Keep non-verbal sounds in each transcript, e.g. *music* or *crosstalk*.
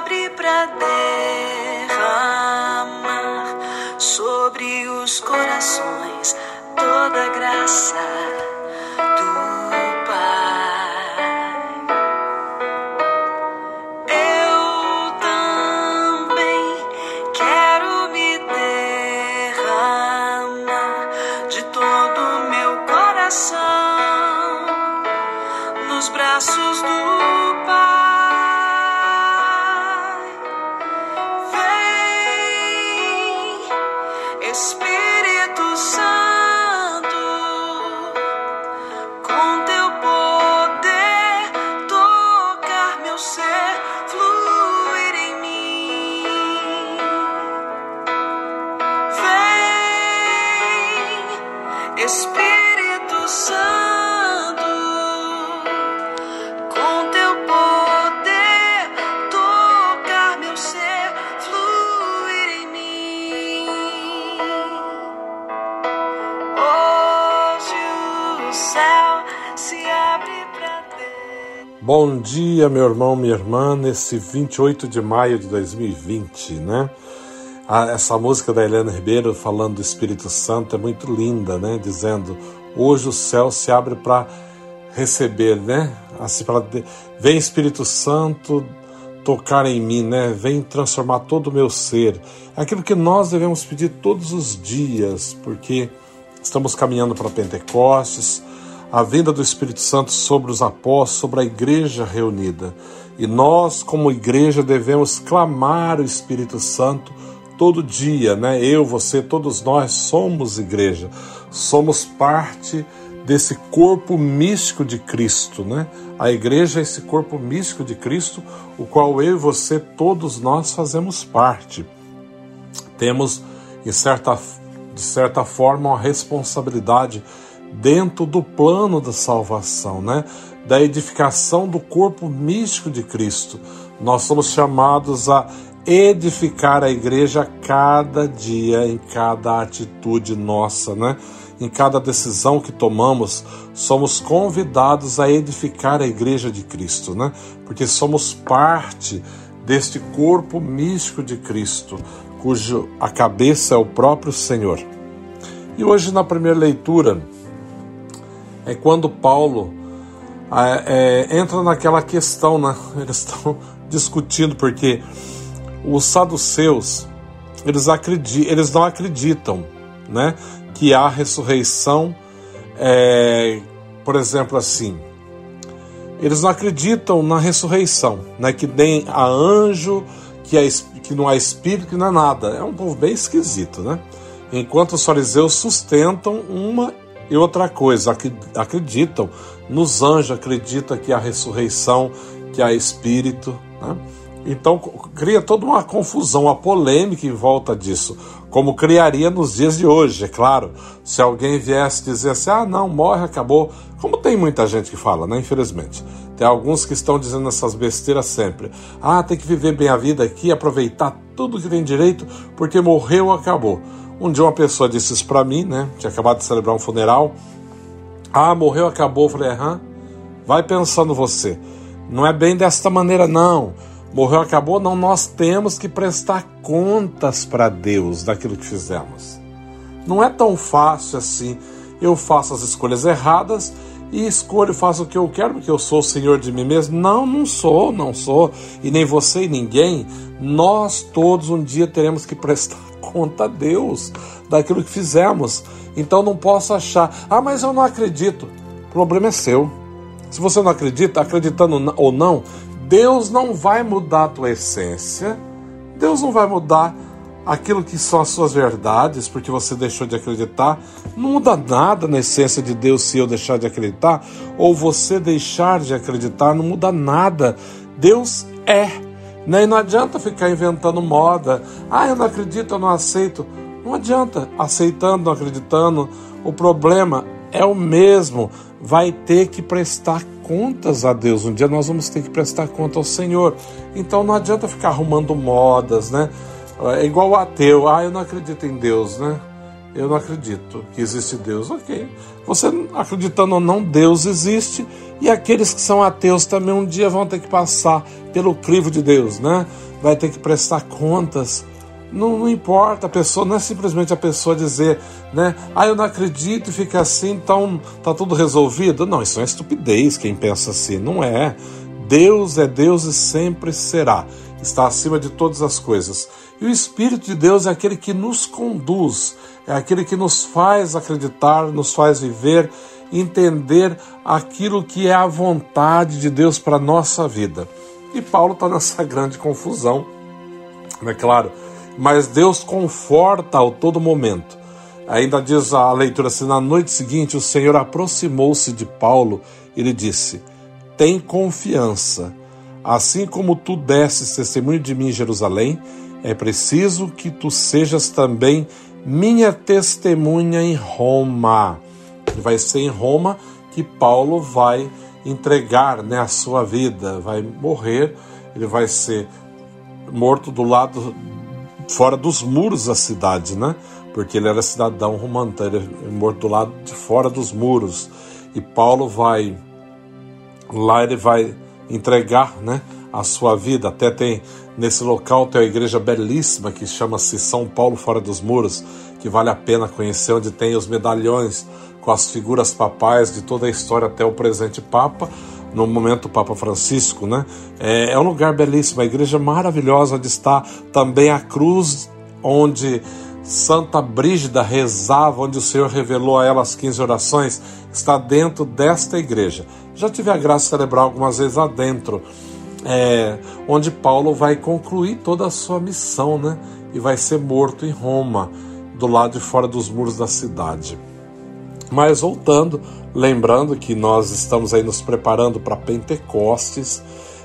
abre para derramar sobre os corações toda graça Bom dia, meu irmão, minha irmã, nesse 28 de maio de 2020, né? essa música da Helena Ribeiro falando do Espírito Santo é muito linda, né? Dizendo: hoje o céu se abre para receber, né? Assim, para vem Espírito Santo tocar em mim, né? Vem transformar todo o meu ser. É aquilo que nós devemos pedir todos os dias, porque estamos caminhando para Pentecostes a vinda do Espírito Santo sobre os apóstolos, sobre a igreja reunida. E nós, como igreja, devemos clamar o Espírito Santo todo dia, né? Eu, você, todos nós somos igreja, somos parte desse corpo místico de Cristo, né? A igreja é esse corpo místico de Cristo, o qual eu e você, todos nós fazemos parte. Temos, em certa, de certa forma, uma responsabilidade dentro do plano da salvação, né? da edificação do corpo místico de Cristo. Nós somos chamados a edificar a igreja cada dia, em cada atitude nossa, né? Em cada decisão que tomamos, somos convidados a edificar a igreja de Cristo, né? Porque somos parte deste corpo místico de Cristo, cujo a cabeça é o próprio Senhor. E hoje na primeira leitura, é quando Paulo é, é, entra naquela questão, né? Eles estão *laughs* discutindo porque os saduceus eles acreditam, eles não acreditam, né? Que há ressurreição, é, por exemplo, assim. Eles não acreditam na ressurreição, né? Que nem a anjo, que, é, que não há espírito, que não é nada. É um povo bem esquisito, né? Enquanto os fariseus sustentam uma e outra coisa, acreditam nos anjos, acreditam que há ressurreição, que há espírito. Né? Então cria toda uma confusão, uma polêmica em volta disso, como criaria nos dias de hoje, é claro. Se alguém viesse dizer assim, ah, não, morre, acabou. Como tem muita gente que fala, né? Infelizmente. Tem alguns que estão dizendo essas besteiras sempre. Ah, tem que viver bem a vida aqui, aproveitar tudo que tem direito, porque morreu, acabou. Um dia uma pessoa disse isso para mim, né? Tinha acabado de celebrar um funeral. Ah, morreu, acabou. Eu falei, aham. Vai pensando você. Não é bem desta maneira, não. Morreu, acabou, não. Nós temos que prestar contas para Deus daquilo que fizemos. Não é tão fácil assim. Eu faço as escolhas erradas e escolho, faço o que eu quero, porque eu sou o senhor de mim mesmo. Não, não sou, não sou. E nem você e ninguém. Nós todos um dia teremos que prestar conta a Deus daquilo que fizemos. Então não posso achar, ah, mas eu não acredito. O problema é seu. Se você não acredita, acreditando ou não, Deus não vai mudar a tua essência, Deus não vai mudar aquilo que são as suas verdades, porque você deixou de acreditar. Não muda nada na essência de Deus se eu deixar de acreditar, ou você deixar de acreditar, não muda nada. Deus é. Né? E não adianta ficar inventando moda. Ah, eu não acredito, eu não aceito. Não adianta aceitando, não acreditando. O problema é o mesmo. Vai ter que prestar contas a Deus. Um dia nós vamos ter que prestar conta ao Senhor. Então não adianta ficar arrumando modas, né? É igual o ateu. Ah, eu não acredito em Deus, né? Eu não acredito que existe Deus. Ok. Você acreditando ou não, Deus existe. E aqueles que são ateus também um dia vão ter que passar pelo crivo de Deus, né? vai ter que prestar contas. Não, não, importa, a pessoa não é simplesmente a pessoa dizer, né? Ah, eu não acredito e fica assim, então tá tudo resolvido. Não, isso é estupidez quem pensa assim. Não é. Deus é Deus e sempre será. Está acima de todas as coisas. E o Espírito de Deus é aquele que nos conduz, é aquele que nos faz acreditar, nos faz viver, entender aquilo que é a vontade de Deus para a nossa vida. E Paulo está nessa *laughs* grande confusão, é claro, mas Deus conforta ao todo momento. Ainda diz a leitura assim: na noite seguinte, o Senhor aproximou-se de Paulo e lhe disse: Tem confiança. Assim como tu desses testemunho de mim em Jerusalém, é preciso que tu sejas também minha testemunha em Roma. E vai ser em Roma que Paulo vai entregar né, a sua vida, vai morrer, ele vai ser morto do lado fora dos muros da cidade, né? Porque ele era cidadão romano, então ele é morto do lado de fora dos muros. E Paulo vai lá ele vai entregar, né, a sua vida. Até tem nesse local tem uma igreja belíssima que chama-se São Paulo fora dos muros, que vale a pena conhecer, onde tem os medalhões com as figuras papais de toda a história até o presente Papa, no momento o Papa Francisco, né? É, é um lugar belíssimo, a igreja maravilhosa onde está também a cruz onde Santa Brígida rezava, onde o Senhor revelou a ela as 15 orações, está dentro desta igreja. Já tive a graça de celebrar algumas vezes lá dentro, é, onde Paulo vai concluir toda a sua missão, né? E vai ser morto em Roma, do lado de fora dos muros da cidade. Mas voltando, lembrando que nós estamos aí nos preparando para Pentecostes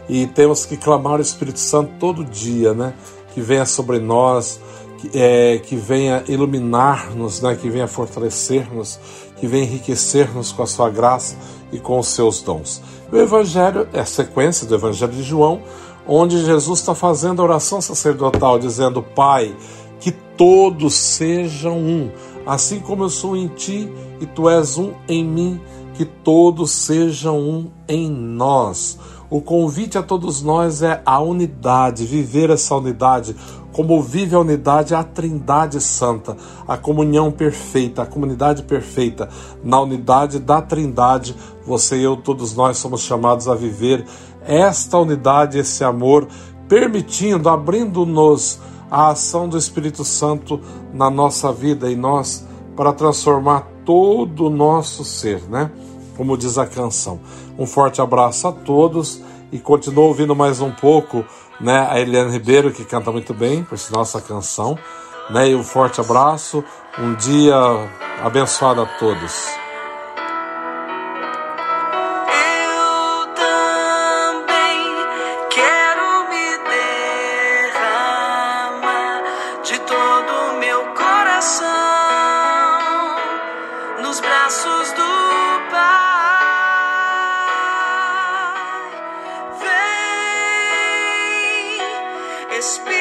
e temos que clamar o Espírito Santo todo dia, né? Que venha sobre nós, que, é, que venha iluminar-nos, né? Que venha fortalecer-nos, que venha enriquecer-nos com a sua graça e com os seus dons. O Evangelho é a sequência do Evangelho de João, onde Jesus está fazendo a oração sacerdotal, dizendo: Pai, que todos sejam um assim como eu sou em ti e tu és um em mim, que todos sejam um em nós. O convite a todos nós é a unidade, viver essa unidade, como vive a unidade a Trindade Santa, a comunhão perfeita, a comunidade perfeita. Na unidade da Trindade, você e eu, todos nós somos chamados a viver esta unidade, esse amor, permitindo, abrindo-nos a ação do Espírito Santo na nossa vida e nós para transformar todo o nosso ser, né? Como diz a canção. Um forte abraço a todos e continua ouvindo mais um pouco, né? A Eliane Ribeiro que canta muito bem, por sinal essa canção, né? E um forte abraço, um dia abençoado a todos. Espírito.